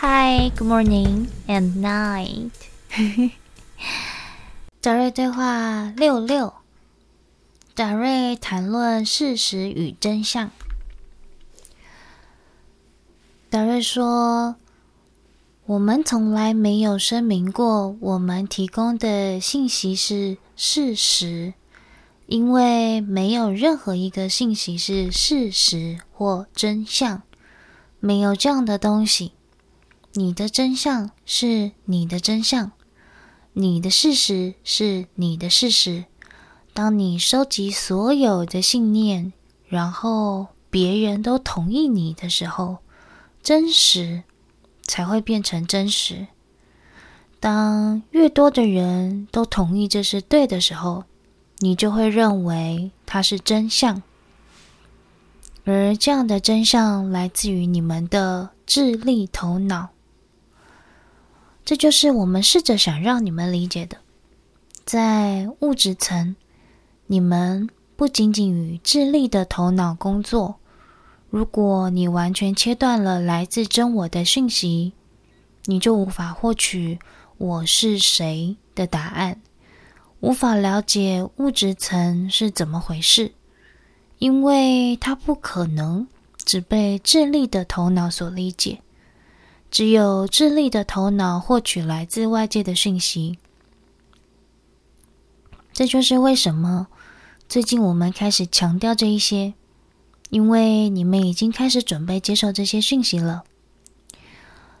Hi, good morning and night。达瑞对话六六，达瑞谈论事实与真相。达瑞说：“我们从来没有声明过我们提供的信息是事实，因为没有任何一个信息是事实或真相，没有这样的东西。”你的真相是你的真相，你的事实是你的事实。当你收集所有的信念，然后别人都同意你的时候，真实才会变成真实。当越多的人都同意这是对的时候，你就会认为它是真相。而这样的真相来自于你们的智力头脑。这就是我们试着想让你们理解的，在物质层，你们不仅仅与智力的头脑工作。如果你完全切断了来自真我的讯息，你就无法获取“我是谁”的答案，无法了解物质层是怎么回事，因为它不可能只被智力的头脑所理解。只有智力的头脑获取来自外界的讯息，这就是为什么最近我们开始强调这一些，因为你们已经开始准备接受这些讯息了。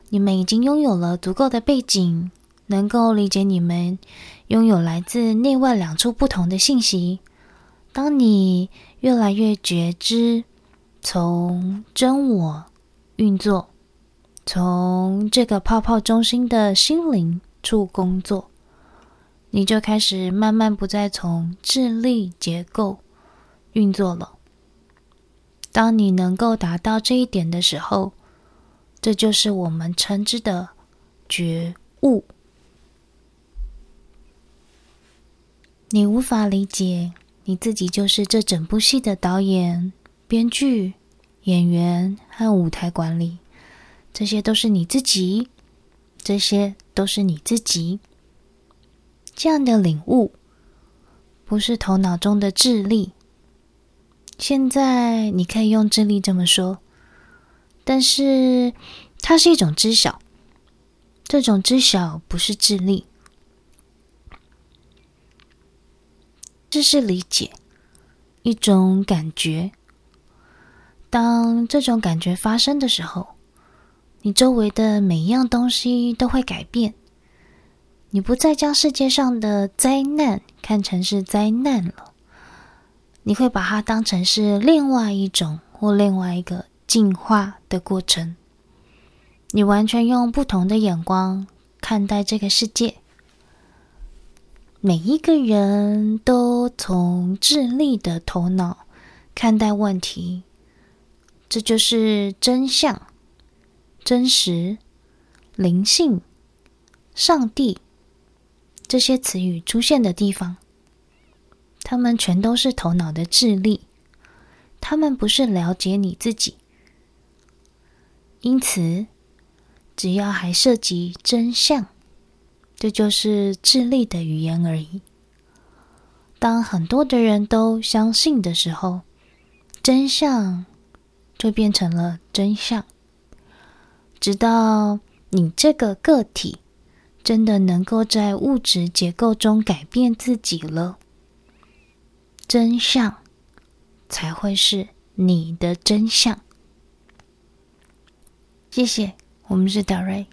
你们已经拥有了足够的背景，能够理解你们拥有来自内外两处不同的信息。当你越来越觉知，从真我运作。从这个泡泡中心的心灵处工作，你就开始慢慢不再从智力结构运作了。当你能够达到这一点的时候，这就是我们称之的觉悟。你无法理解你自己就是这整部戏的导演、编剧、演员和舞台管理。这些都是你自己，这些都是你自己。这样的领悟，不是头脑中的智力。现在你可以用智力这么说，但是它是一种知晓。这种知晓不是智力，这是理解，一种感觉。当这种感觉发生的时候，你周围的每一样东西都会改变，你不再将世界上的灾难看成是灾难了，你会把它当成是另外一种或另外一个进化的过程。你完全用不同的眼光看待这个世界。每一个人都从智力的头脑看待问题，这就是真相。真实、灵性、上帝这些词语出现的地方，他们全都是头脑的智力，他们不是了解你自己。因此，只要还涉及真相，这就是智力的语言而已。当很多的人都相信的时候，真相就变成了真相。直到你这个个体真的能够在物质结构中改变自己了，真相才会是你的真相。谢谢，我们是达瑞。